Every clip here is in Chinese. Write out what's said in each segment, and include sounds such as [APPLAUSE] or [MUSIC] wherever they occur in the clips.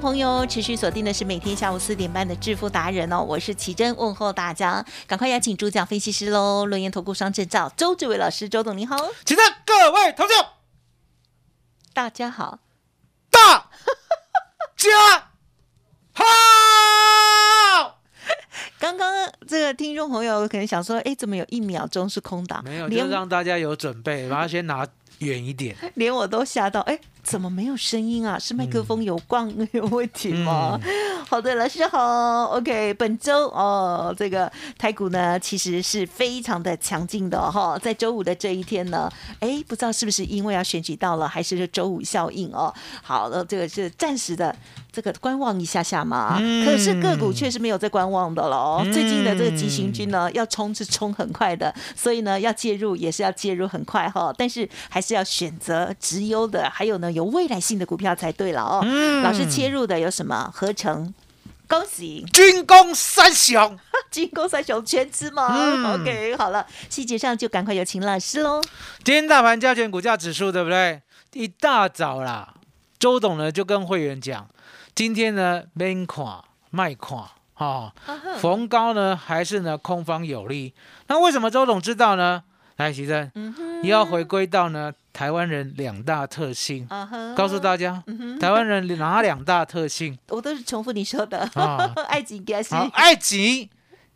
众朋友持续锁定的是每天下午四点半的致富达人哦，我是奇珍，问候大家，赶快邀请主讲分析师喽，轮研投顾商证照周志伟老师，周董你好，奇珍各位同学，大家好，大家好。刚刚这个听众朋友可能想说，哎，怎么有一秒钟是空档？没有，连就让大家有准备，把它先拿远一点。[LAUGHS] 连我都吓到，哎，怎么没有声音啊？是麦克风有光、有问题吗？好的，老师好，OK，本周哦，这个台股呢，其实是非常的强劲的哈、在周五的这一天呢，哎，不知道是不是因为要选举到了，还是周五效应哦？好了，这个是暂时的。这个观望一下下嘛，嗯可是个股确实没有在观望的喽。嗯最近的这个急行军呢，要冲是冲很快的，所以呢，要介入也是要介入很快哈。但是还是要选择直优的，还有呢有未来性的股票才对了哦。嗯老师切入的有什么？合成。恭喜军工三雄，[LAUGHS] 军工三雄全资吗、嗯 o k 好了，细节上就赶快有请老师喽。今天大盘加权股价指数对不对？一大早啦，周董呢就跟会员讲，今天呢免看卖看啊，逢高呢还是呢空方有利。那为什么周董知道呢？来，徐正，嗯哼，也要回归到呢台湾人两大特性，告诉大家，台湾人哪两大特性 [LAUGHS] 我都是重复你说的，啊？[LAUGHS] 爱情惊死。好，爱急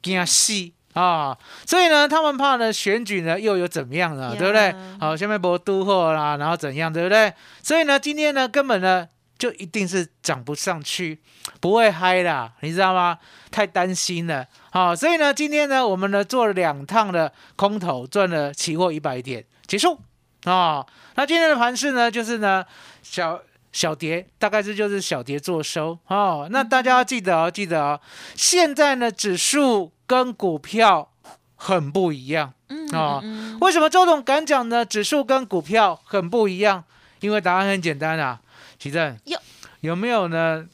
惊死啊！所以呢，他们怕呢选举呢又有怎么样呢？呀对不对？好，下面博都货啦，然后怎样，对不对？所以呢，今天呢根本呢就一定是涨不上去，不会嗨啦，你知道吗？太担心了。好，所以呢，今天呢我们呢做了两趟的空头，赚了期货一百点，结束啊。那今天的盘势呢，就是呢小。小跌大概这就是小跌做收哦，那大家要记得哦，记得哦，现在呢指数跟股票很不一样嗯哦。嗯为什么周董敢讲呢？指数跟股票很不一样，因为答案很简单啊，奇正有有没有呢？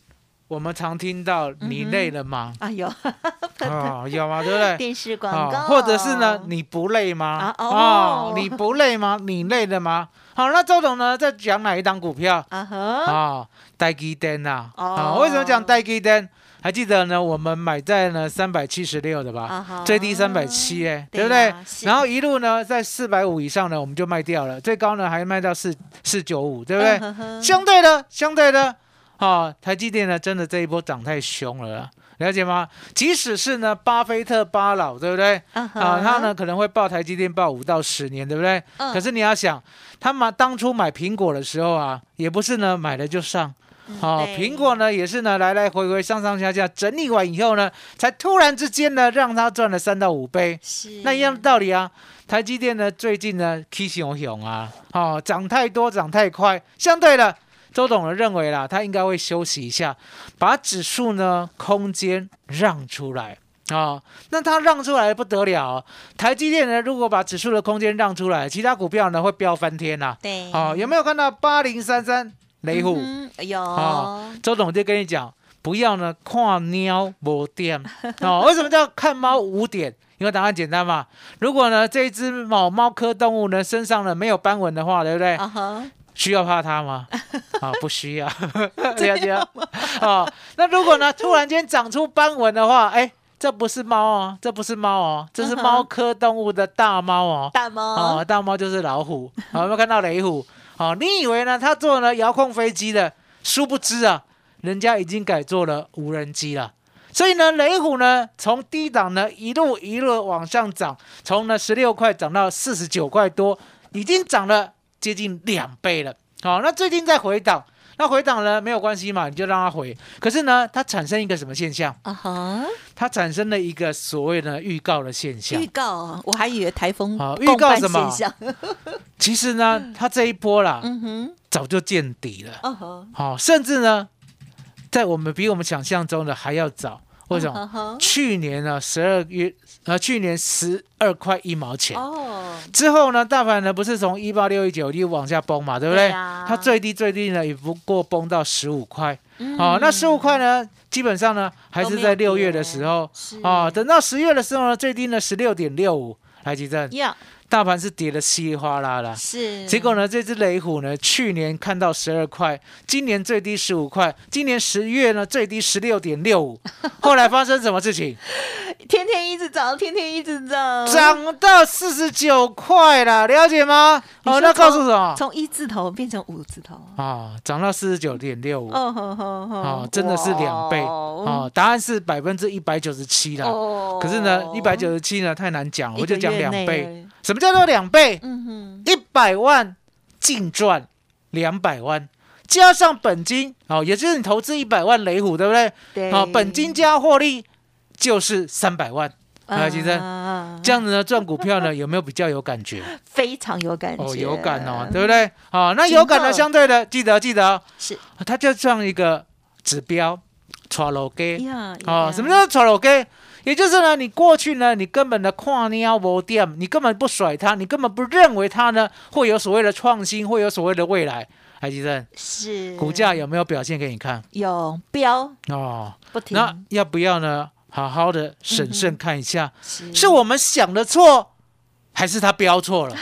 我们常听到你累了吗？啊有，[LAUGHS] 啊，有吗？对不对？电视广啊告，或者是呢，你不累吗？啊哦你不累吗？你累了吗？好，那周董呢在讲哪一档股票？啊哈，啊，待基灯呐，哦啊，为什么讲待基灯？还记得呢？我们买在呢三百七十六的吧，最低三百七，哎，对对不对然后一路呢在四百五以上呢，我们就卖掉了，最高呢还卖到四四九五，对不对？相对的，相对的，啊，台积电呢真的这一波涨太凶了。了解吗？即使是呢，巴菲特巴老，对不对？啊他呢可能会报台积电报五到十年，对不对？嗯可是你要想，他买当初买苹果的时候啊，也不是呢买了就上，哦，苹果呢也是呢来来回回上上下下整理完以后呢，才突然之间呢让他赚了三到五倍，是那一样的道理啊。台积电呢最近呢 K 熊熊啊，哦涨太多涨太快，相对的。周董呢认为啦，他应该会休息一下，把指数呢空间让出来啊、那他让出来不得了哦、台积电呢如果把指数的空间让出来，其他股票呢会飙翻天呐、对，哦，有没有看到八零三三雷虎？有哦周董就跟你讲，不要呢看猫无点哦。为什么叫看猫无点？因为答案简单嘛。如果呢这一只猫猫科动物呢身上呢没有斑纹的话，对不对？啊哈，需要怕它吗？[LAUGHS] 啊，不需要，[LAUGHS] 这样这样？哦，那如果呢突然间长出斑纹的话，哎，这不是猫哦，这不是猫哦，这是猫科动物的大猫哦。大猫哦，大猫就是老虎，好 [LAUGHS] 有没有看到雷虎？好，你以为呢？它做了遥控飞机的，殊不知啊，人家已经改做了无人机了。所以呢，雷虎呢，从低档呢一路一路往上涨，从呢十六块涨到四十九块多，已经涨了接近两倍了。好，那最近在回档，那回档呢没有关系嘛，你就让它回。可是呢，它产生一个什么现象？啊哈，它产生了一个所谓的预告的现象预。告啊，我还以为台风好预告什么 [LAUGHS] 其实呢，它这一波啦，嗯哼，早就见底了。哦吼，好、甚至呢，在我们比我们想象中的还要早。为什么？去年呢，十二月呃，去年十二块一毛钱。哦，之后呢，大盘呢不是从一八六一九一往下崩嘛，对不对？对啊它最低最低呢也不过崩到十五块。嗯哦，那十五块呢，基本上呢还是在六月的时候。是哦，等到十月的时候呢，最低呢十六点六五。来，吉正，呀，大盘是跌得稀里哗啦啦。是，结果呢，这只雷虎呢，去年看到十二块，今年最低十五块，今年十月呢最低十六点六五，[LAUGHS] 后来发生什么事情？天天一直涨，天天一直涨，涨到四十九块了，了解吗？哦，那告诉什么？从一字头变成五字头，啊，涨到四十九点六五，哦吼吼吼，哦，真的是两倍，哇哦，答案是百分之一百九十七啦。哦可是呢，一百九十七呢太难讲，我就讲两倍。倍，什么叫做两倍？嗯哼，一百万净赚两百万，加上本金，哦，也就是你投资一百万雷虎，对不对？对，好、本金加获利就是三百万。还有其实啊这样子呢，赚股票呢 [LAUGHS] 有没有比较有感觉？非常有感觉，哦，有感哦，对不对？好、那有感呢，相对的，记得记得哦，是它就像一个指标 o g 呀，哦，什么叫 l o g 也就是呢，你过去呢，你根本的跨尿无点，你根本不甩它，你根本不认为它呢会有所谓的创新，会有所谓的未来。海基生，是。股价有没有表现给你看？有标哦，不停，那要不要呢？好好的审慎看一下，是。是我们想的错，还是他标错了？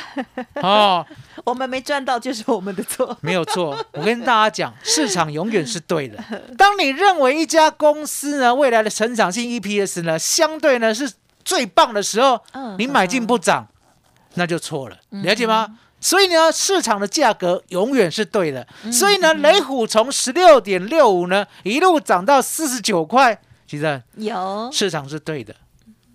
[LAUGHS] 哦，我们没赚到，就是我们的错。没有错。我跟大家讲，市场永远是对的。[LAUGHS] 当你认为一家公司呢未来的成长性 EPS 呢相对呢是最棒的时候，嗯你买进不涨，那就错了，了解吗？所以呢，市场的价格永远是对的。所以呢，雷虎从十六点六五呢一路涨到四十九块，其实有市场是对的，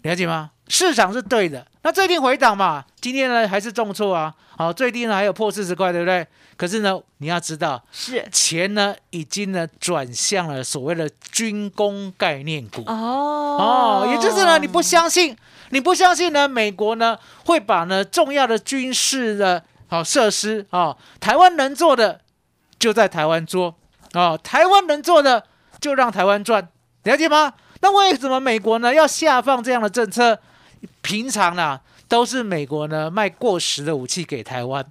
了解吗？市场是对的。那最近回档嘛，今天呢还是重挫啊，好，最低呢还有破四十块，对不对？可是呢，你要知道，是钱呢已经呢转向了所谓的军工概念股。哦哦，也就是呢，你不相信，你不相信呢，美国呢会把呢重要的军事的好、设施啊、台湾能做的就在台湾做哦，台湾能做的就让台湾赚，了解吗？那为什么美国呢要下放这样的政策？平常呢都是美国呢卖过时的武器给台湾，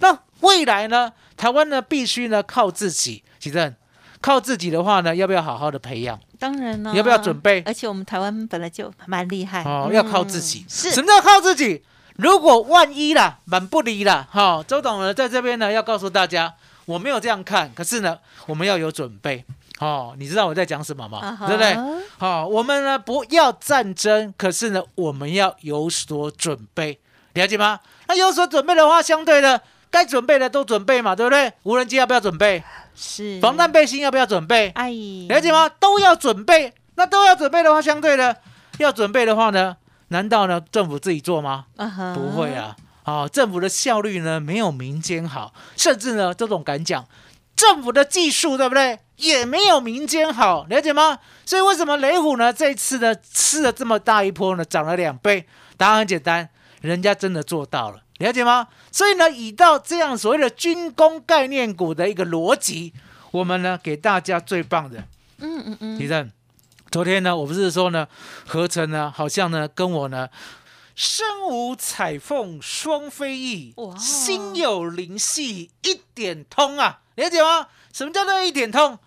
那未来呢，台湾呢必须呢靠自己，其正。靠自己的话呢，要不要好好的培养？当然了，你要不要准备而且我们台湾本来就蛮厉害哦，嗯要靠自己。是什么叫靠自己？如果万一啦，满不离啦，哈、周董呢在这边呢要告诉大家，我没有这样看，可是呢，我们要有准备。哦，你知道我在讲什么吗？对不对？好、我们呢不要战争，可是呢，我们要有所准备，了解吗？那有所准备的话，相对的，该准备的都准备嘛，对不对？无人机要不要准备？是防弹背心要不要准备？哎，了解吗？都要准备。那都要准备的话，相对的要准备的话呢，难道呢政府自己做吗？不会啊。哦，政府的效率呢没有民间好，甚至呢这种敢讲，政府的技术对不对，也没有民间好，了解吗？所以为什么雷虎呢这一次呢吃了这么大一波呢，涨了两倍？答案很简单，人家真的做到了，了解吗？所以呢，以到这样所谓的军工概念股的一个逻辑，我们呢给大家最棒的嗯嗯嗯，提正，昨天呢，我不是说呢，合成呢，好像呢，跟我呢，身无彩凤双飞翼，心有灵犀一点通啊，了解吗？什么叫做一点通？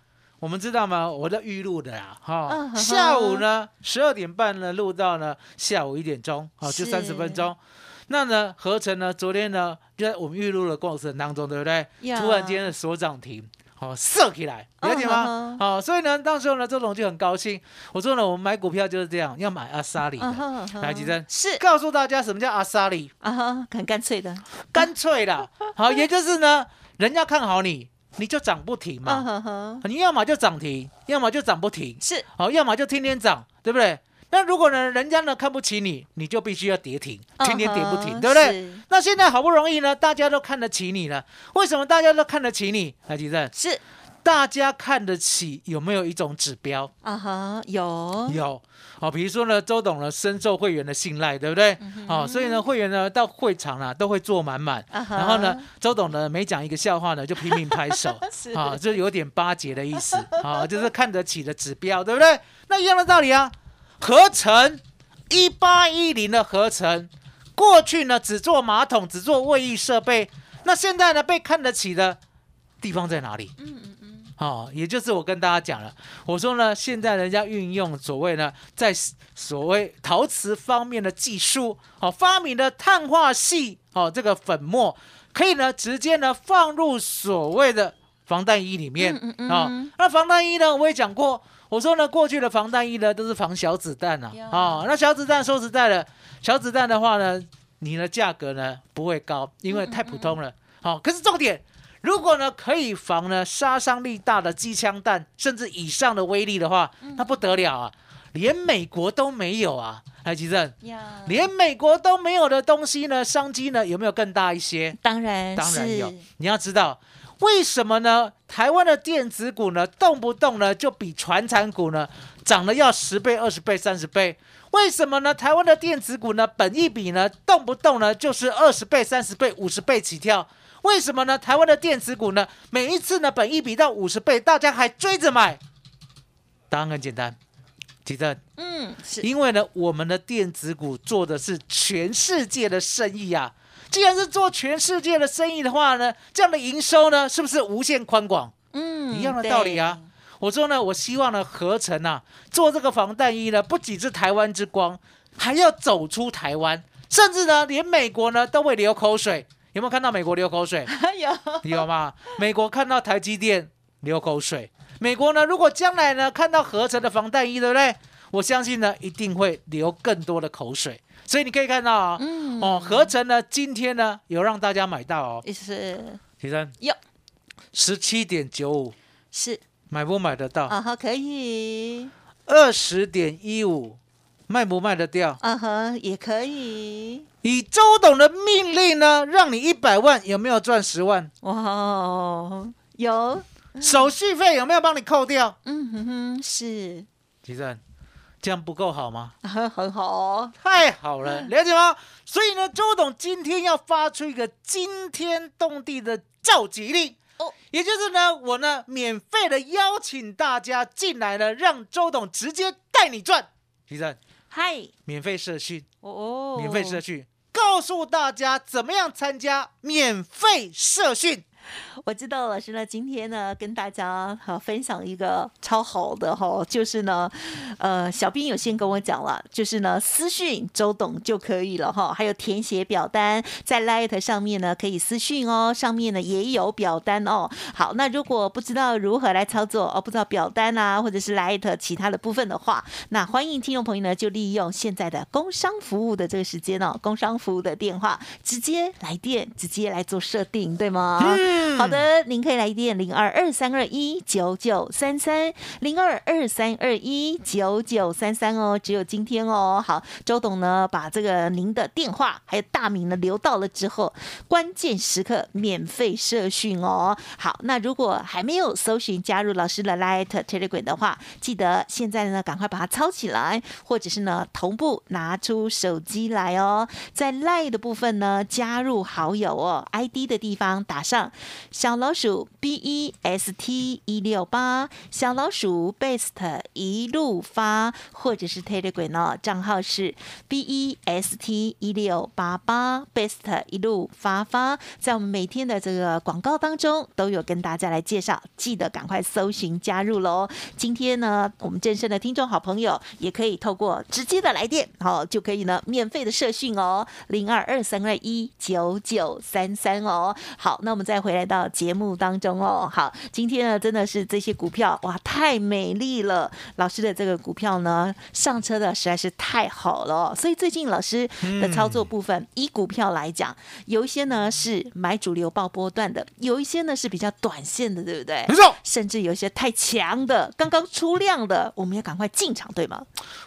我们知道吗？我在预录的啦，哈、下午呢十二点半呢录到呢下午一点钟，好、就三十分钟。那呢，合成呢，昨天呢，就在我们预录的过程当中，对不对？呀突然间的所涨停，好射起来，了解吗？嗯好，所以呢，到时候呢，周董就很高兴。我说呢，我们买股票就是这样，要买阿萨里来，吉珍，是告诉大家什么叫阿萨里，啊哈，很干脆的，干脆的。好，也就是呢，人家看好你，你就涨不停嗯嘛。哼哼，你要么就涨停，要么就涨不停，是好，要么就天天涨，对不对？那如果呢，人家呢看不起你，你就必须要跌停，天天跌不停，对不对？那现在好不容易呢，大家都看得起你了，为什么大家都看得起你？来，吉正，是大家看得起有没有一种指标？啊哈，有。有，哦，比如说呢，周董呢深受会员的信赖，对不对？哦，所以呢，会员呢到会场啊都会坐满满，然后呢，周董呢每讲一个笑话呢就拼命拍手，[LAUGHS] 是。啊，就有点巴结的意思，啊，就是看得起的指标，对不对？那一样的道理啊，合成一八一零的合成，过去呢只做马桶，只做卫浴设备，那现在呢被看得起的地方在哪里？嗯嗯嗯，哦，也就是我跟大家讲了，我说呢，现在人家运用所谓呢，在所谓陶瓷方面的技术，哦，发明的碳化系，哦，这个粉末可以呢直接呢放入所谓的防弹衣里面，嗯嗯哦嗯，那防弹衣呢，我也讲过，我说呢，过去的防弹衣呢都是防小子弹啊啊，哦，那小子弹说实在的，小子弹的话呢，你的价格呢不会高，因为太普通了，好、可是重点。如果呢可以防呢杀伤力大的机枪弹，甚至以上的威力的话，那不得了啊！连美国都没有啊！来，吉正，呀，连美国都没有的东西呢，商机呢有没有更大一些？当然当然有。你要知道为什么呢？台湾的电子股呢，动不动呢就比传产股呢涨了要十倍、二十倍、三十倍。为什么呢？台湾的电子股呢，本一比呢，动不动呢就是二十倍、三十倍、五十倍起跳。为什么呢？台湾的电子股呢，每一次呢，本一比到五十倍，大家还追着买。答案很简单，吉正，嗯，是因为呢，我们的电子股做的是全世界的生意啊。既然是做全世界的生意的话呢，这样的营收呢，是不是无限宽广？嗯一样的道理啊。我说呢，我希望呢，合成啊，做这个防弹衣呢，不仅是台湾之光，还要走出台湾，甚至呢，连美国呢都会流口水。有没有看到美国流口水？对 [LAUGHS] 有。有吗？美国看到台积电流口水，美国呢，如果将来呢看到合成的防弹衣，对不对？我相信呢，一定会流更多的口水。所以你可以看到啊、嗯。哦，合成呢，今天呢有让大家买到哦，也是。提升。有。十七点九五，是。买不买得到？啊哈，可以。二十点一五，卖不卖得掉？嗯哼，也可以以周董的命令呢，让你一百万，有没有赚十万？哇哦，有手续费有没有帮你扣掉？嗯哼哼，是提升，这样不够好吗？啊很好哦，太好了，[LAUGHS] 了解吗？所以呢，周董今天要发出一个惊天动地的召集令。哦也就是呢，我呢免费的邀请大家进来呢，让周董直接带你赚。提升，嗨。免费社训，哦，免费社训，告诉大家怎么样参加免费社训。[LAUGHS] 我知道老师呢，今天呢跟大家哈、分享一个超好的哈、就是呢，呃，小兵有先跟我讲了，就是呢私讯周董就可以了哈、还有填写表单在 Light 上面呢可以私讯哦，上面呢也有表单哦。好，那如果不知道如何来操作哦，不知道表单啊或者是 Light 其他的部分的话，那欢迎听众朋友呢就利用现在的工商服务的这个时间哦，工商服务的电话直接来电，直接来做设定，对吗？好的，您可以来电零二二三二一九九三三零二二三二一九九三三哦，只有今天哦。好，周董呢把这个您的电话还有大名呢留到了之后，关键时刻免费社讯哦。好，那如果还没有搜寻加入老师的 Light Telegram 的话，记得现在呢赶快把它抄起来，或者是呢同步拿出手机来哦，在 Light 的部分呢加入好友哦，ID 的地方打上。小老鼠 B E S T 一六八，小老鼠 Best 一路发，或者是 Telegram 哦，账号是 B E S T 一六八八，Best 一路发发，在我们每天的这个广告当中都有跟大家来介绍，记得赶快搜寻加入喽。今天呢，我们正声的听众好朋友也可以透过直接的来电，好、就可以呢免费的社讯哦，零二二三二一九九三三哦。好，那我们再回。回来到节目当中哦。好，今天呢真的是这些股票哇太美丽了，老师的这个股票呢上车的实在是太好了哦，所以最近老师的操作部分，以股票来讲，有一些呢是买主流爆波段的，有一些呢是比较短线的，对不对没？错，甚至有一些太强的，刚刚出量的，我们要赶快进场，对吗？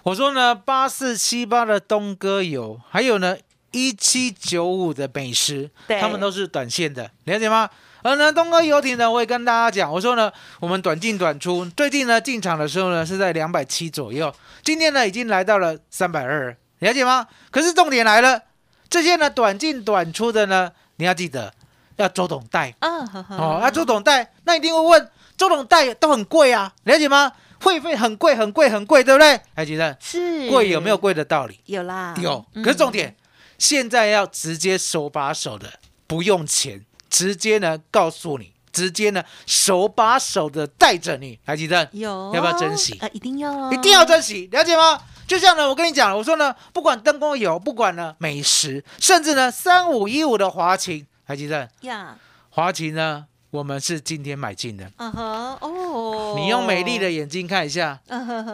我说呢，八四七八的东哥有，还有呢一七九五的美食，对他们都是短线的，了解吗？而呢，东哥游艇呢，我也跟大家讲，我说呢，我们短进短出，最近呢进场的时候呢是在两百七左右，今天呢已经来到了三百二，了解吗？可是重点来了，这些呢短进短出的呢，你要记得要周董带啊，呵呵哦，那周董带，那一定会问，周董带都很贵啊，了解吗？会费很贵，很贵，很贵，对不对？还记得是贵有没有？贵的道理？有啦，有，嗯可是重点，现在要直接手把手的，不用钱，直接呢告诉你，直接呢手把手的带着你，来记得有，要不要珍惜？啊，一定要哦，一定要珍惜，了解吗？就像呢，我跟你讲，我说呢，不管灯光有，不管呢美食，甚至呢三五一五的华勤，还记得呀，华勤呢，我们是今天买进的。嗯哼，哦，你用美丽的眼睛看一下，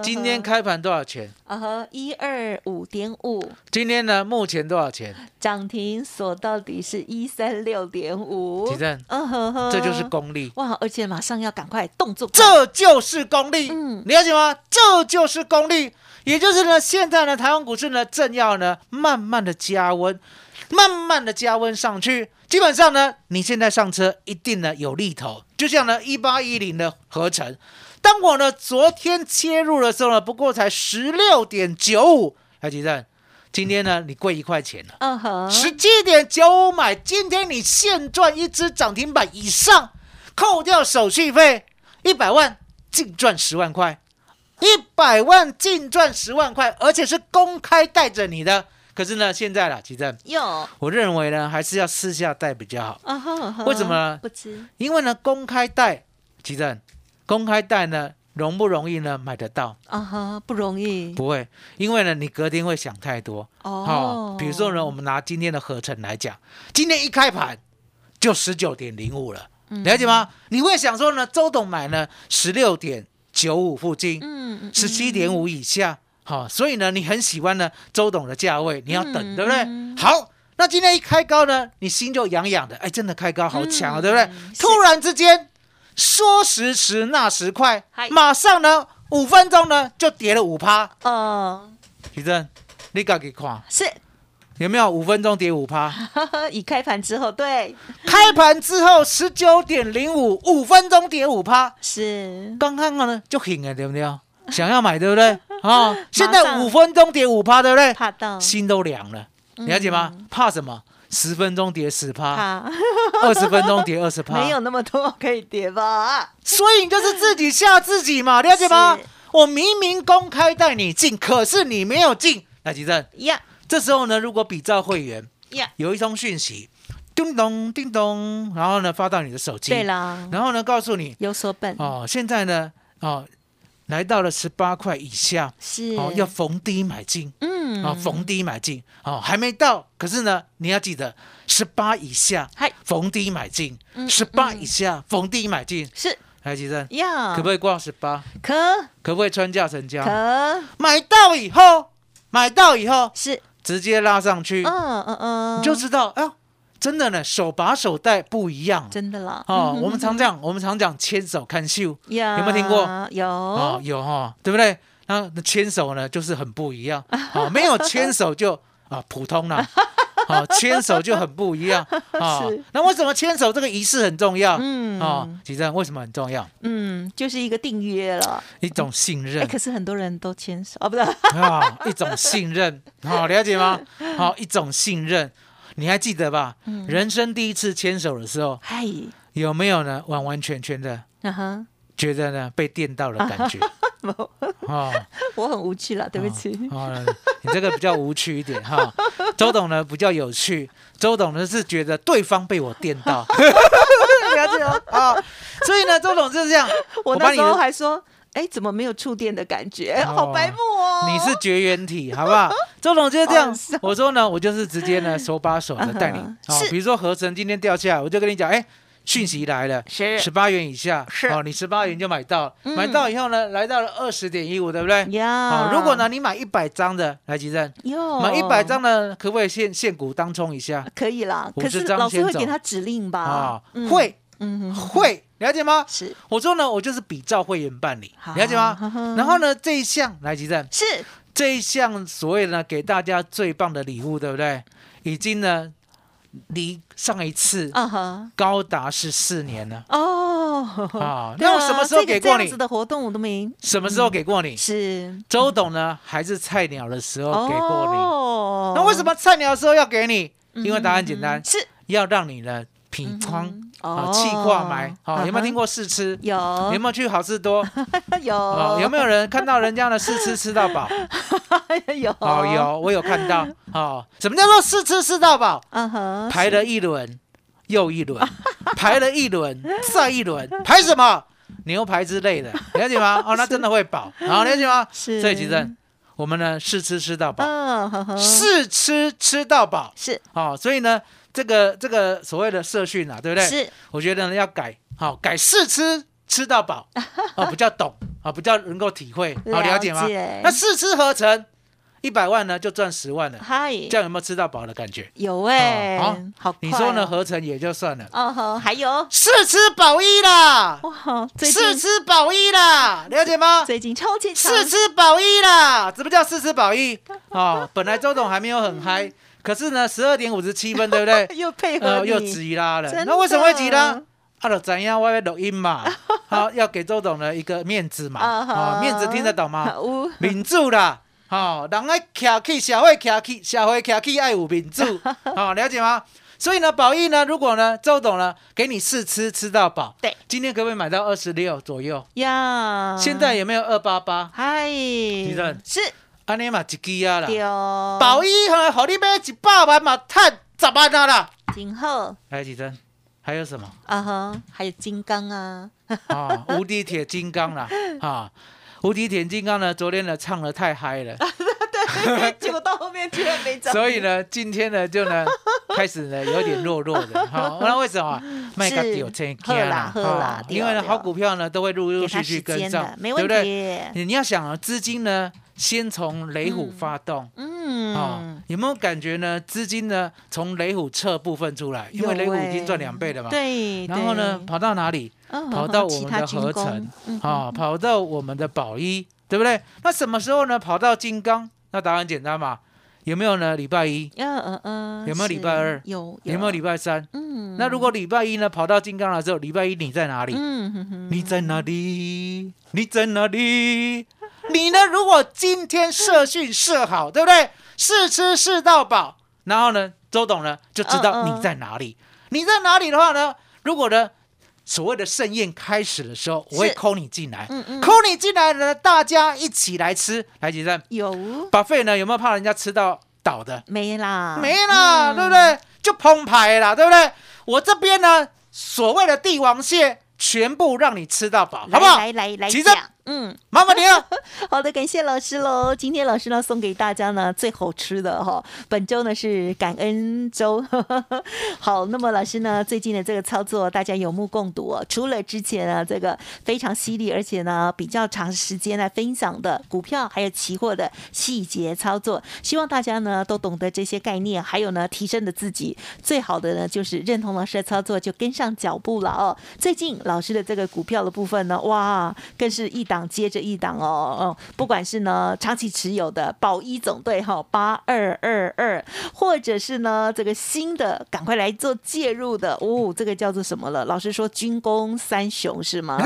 今天开盘多少钱？啊哈，一二五点五，今天呢，目前多少钱？涨停锁到底是一三六点五。提，正，嗯哼哼，这就是功力。哇，而且马上要赶快动作。快，这就是功力，嗯。你了解吗？这就是功力，也就是呢，现在呢，台湾股市呢正要呢慢慢的加温，慢慢的加温上去。基本上呢，你现在上车一定呢有利头，就像呢一八一零的合成，当我呢昨天切入的时候呢，不过才十六点九五，来吉正，今天呢你贵一块钱了。嗯哼，十七点九五买，今天你现赚一只涨停板以上，扣掉手续费，一百万净赚十万块，一百万净赚十万块，而且是公开带着你的。可是呢，现在啦，其正，有，我认为呢，还是要私下带比较好，嗯哼嗯哼，为什么呢？不知因为呢，公开带，其正，公开带呢，容不容易呢买得到？啊哈，不容易。不会，因为呢，你隔天会想太多。哦。哦，比如说呢，我们拿今天的合成来讲，今天一开盘就十九点零五了，嗯。了解吗？你会想说呢，周董买呢十六点九五附近，嗯嗯。十七点五以下，好、所以呢，你很喜欢呢周董的价位，你要等，嗯对不对？好，那今天一开高呢，你心就痒痒的，哎，真的开高好强啊，嗯对不对？突然之间说时迟那时快，马上呢五分钟呢就跌了五趴，嗯，徐正，你自己看。是。有没有五分钟跌五趴？呵呵，一开盘之后，对，开盘之后十九点零五，五分钟跌五趴，是。刚刚呢就挺了，对不对？想要买对不对？[LAUGHS] 啊、现在五分钟跌五趴，对不对？怕到心都凉了，了解吗？怕什么？十分钟跌十趴，[LAUGHS] 二十分钟跌二十趴，没有那么多可以跌吧？所以你就是自己吓自己嘛，了解吗？我明明公开带你进，可是你没有进，来吉正，呀这时候呢，如果比照会员呀，有一通讯息，叮咚叮咚，然后呢发到你的手机，对啦，然后呢告诉你有所本哦，现在呢哦来到了十八块以下，是。哦要逢低买进。嗯。啊、逢低买进哦，还没到，可是呢，你要记得十八以下嗨。逢低买进，嗯十八以下逢低买进。是。来，吉正，呀，可不可以挂十八？可。可不可以穿价成交？可。买到以后，买到以后是。直接拉上去，嗯嗯嗯，你就知道，哎呦，真的呢，手把手带不一样真的啦哦。嗯我们常讲，我们常讲牵手看秀呀，有没有听过？有哦，有哈、对不对？那那牵手呢，就是很不一样 [LAUGHS] 哦，没有牵手就啊普通啦。哦，牵手就很不一样啊、是那为什么牵手这个仪式很重要？嗯哦，其实为什么很重要？嗯，就是一个订约了。一种信哎，任可是很多人都牵手哦，不是？啊、一种信任，好、了解吗？好、一种信任，你还记得吧？嗯人生第一次牵手的时候，嗨，有没有呢？完完全全的觉得呢被电到的感觉？[LAUGHS] 哦，我很无趣了，对不起。哦，你这个比较无趣一点哈。周董呢比较有趣，周董呢是觉得对方被我电到，[LAUGHS] [LAUGHS] 了解吗？啊，所以呢，周董就是这样。我那时还说，哎，怎么没有触电的感觉？哦好白目哦。你是绝缘体，好不好？[LAUGHS] 周总就是这样。我说呢，我就是直接呢手把手的 [LAUGHS] 带你嗯。哦，比如说合成今天掉下来，我就跟你讲，哎，讯息来了，是十八元以下，是哦，你十八元就买到，嗯买到以后呢，来到了二十点一五，对不对？呀好，如果呢你买一百张的，来吉正，买一百张呢，可不可以现现股当冲一下？可以啦，可50是张老师会给他指令吧？啊嗯，会嗯，会，了解吗？是我说呢，我就是比照会员办理，好了解吗呵呵？然后呢，这一项来吉正，是这一项所谓的呢，给大家最棒的礼物，对不对？已经呢，离上一次高达是四年了哦啊！那我什么时候给过你这样子？的活动我都没什么时候给过你？是周董呢，还是菜鸟的时候给过你？哦那为什么菜鸟的时候要给你？因为答案简单嗯，是要让你呢品窗嗯啊，气化买啊，有没有听过？过试吃？有有没有去好事多？[LAUGHS] 有哦，有没有人看到人家的试吃吃到饱？[LAUGHS] 有哦，有，我有看到。哦，什么叫做试吃吃到饱？嗯哼排了一轮又一轮，排了一轮 [LAUGHS] 再一轮，排什么？牛排之类的，了解吗？哦，那真的会饱。好，了解吗？是所以其实我们呢试吃吃到饱，试吃吃到饱。是。哦，所以呢，这个这个所谓的社训啊，对不对？是。我觉得呢要改，好、改试吃吃到饱，哦，比较懂，啊、比较能够体会，好、了解。吗了解？那试吃合成一百万呢，就赚十万了，嗨这样有没有吃到饱的感觉？有哎哦好你说呢？合成也就算了，哦吼还有试吃饱一啦，哇最试吃饱一啦，了解吗？最近超级强试吃饱一啦，怎么叫试吃饱一？哦，本来周董还没有很嗨，可是呢，十二点五十七分，对不对？[LAUGHS] 又配合呃，又急拉了。那为什么会急拉的？啊，就怎样？我要录音嘛，[LAUGHS] 好，要给周董的一个面子嘛，啊面子听得懂吗？有民主啦，好，人爱徛起，社会徛起，社会徛起爱有民主，[LAUGHS] 好，了解吗？所以呢，宝益呢，如果呢，周董呢，给你试吃吃到饱，对，今天可不可以买到二十六左右？呀现在有没有二八八？嗨正是安尼嘛一支啊啦，对宝益哈，好你买一百万嘛，赚十万啊啦。今后来几针？还有什么？啊哈还有金刚啊啊，无敌铁金刚啦，[LAUGHS] 啊，无敌铁金刚呢，昨天呢唱的太嗨了，[LAUGHS] 结果到后面居然没涨所以呢，今天呢就呢 [LAUGHS] 开始呢有点弱弱的，哈，那为什么？卖个九千喝啦喝啦对因为呢好股票呢都会陆陆续续跟上对不对？你你要想啊，资金呢先从雷虎发动。哦嗯，有没有感觉呢？资金呢从雷虎撤部分出来，因为雷虎已经赚两倍了嘛。对，然后呢，跑到哪里？嗯跑到我们的合成嗯啊，跑到我们的宝一，对不对？那什么时候呢？跑到金刚？那答案简单嘛？有没有呢？礼拜一？嗯嗯嗯，有没有礼拜二有有没有礼拜三？嗯，那如果礼拜一呢跑到金刚了之后，礼拜一你在哪里？嗯哼哼你在哪里？你在哪里？你呢？如果今天社训设好，对不对？试吃试到饱，然后呢，周董呢就知道你在哪里。你在哪里的话呢？如果呢所谓的盛宴开始的时候，我会是扣你进来，嗯嗯扣你进来呢，大家一起来吃。来，几站？有把费呢有没有怕人家吃到倒的？没啦没啦，嗯对不对？就澎湃啦，对不对？我这边呢，所谓的帝王蟹全部让你吃到饱，好不好？来来来来齐正讲，嗯。麻烦你了。[LAUGHS] 好的，感谢老师喽。今天老师呢送给大家呢最好吃的哈、本周呢是感恩周。[LAUGHS] 好，那么老师呢最近的这个操作大家有目共睹哦。除了之前呢这个非常犀利，而且呢比较长时间来分享的股票还有期货的细节操作，希望大家呢都懂得这些概念，还有呢提升的自己。最好的呢就是认同老师的操作，就跟上脚步了哦。最近老师的这个股票的部分呢，哇，更是一档接着一档哦。哦，不管是呢长期持有的宝一总队哈八二二二，或者是呢这个新的赶快来做介入的哦，这个叫做什么了？老师说军工三雄是吗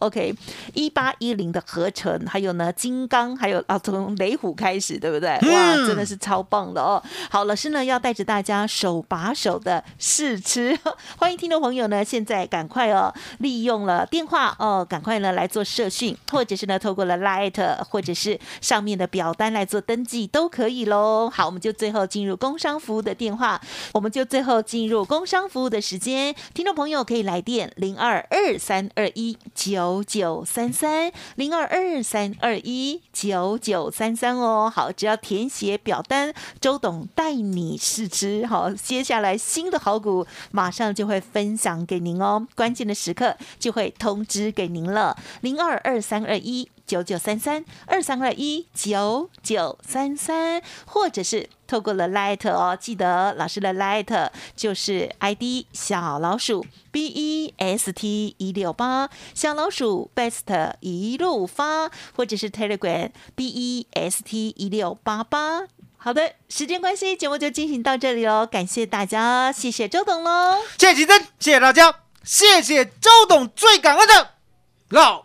？OK，一八一零的合成，还有呢金刚，还有啊从雷虎开始，对不对？哇，真的是超棒的哦。好，老师呢要带着大家手把手的试吃，[LAUGHS] 欢迎听众朋友呢现在赶快哦利用了电话哦，赶快呢来做社训，或者是呢透过了 Light，或者是上面的表单来做登记都可以喽。好，我们就最后进入工商服务的电话，我们就最后进入工商服务的时间，听众朋友可以来电零二二三二一九九三三零二二三二一九九三三哦。好，只要填写表单，周董带你试吃。好，接下来新的好股马上就会分享给您哦，关键的时刻就会通知给您了。零二二三二一九九三三二三二一九九三三，或者是透过了 Light 哦，记得老师的 Light 就是 ID 小老鼠 B E S T 一六八，小老鼠 Best 一路发，或者是 Telegram B E S T 一六八八。好的，时间关系，节目就进行到这里喽，感谢大家，谢谢周董喽。谢谢吉珍，谢谢大家，谢谢周董，最感恩的老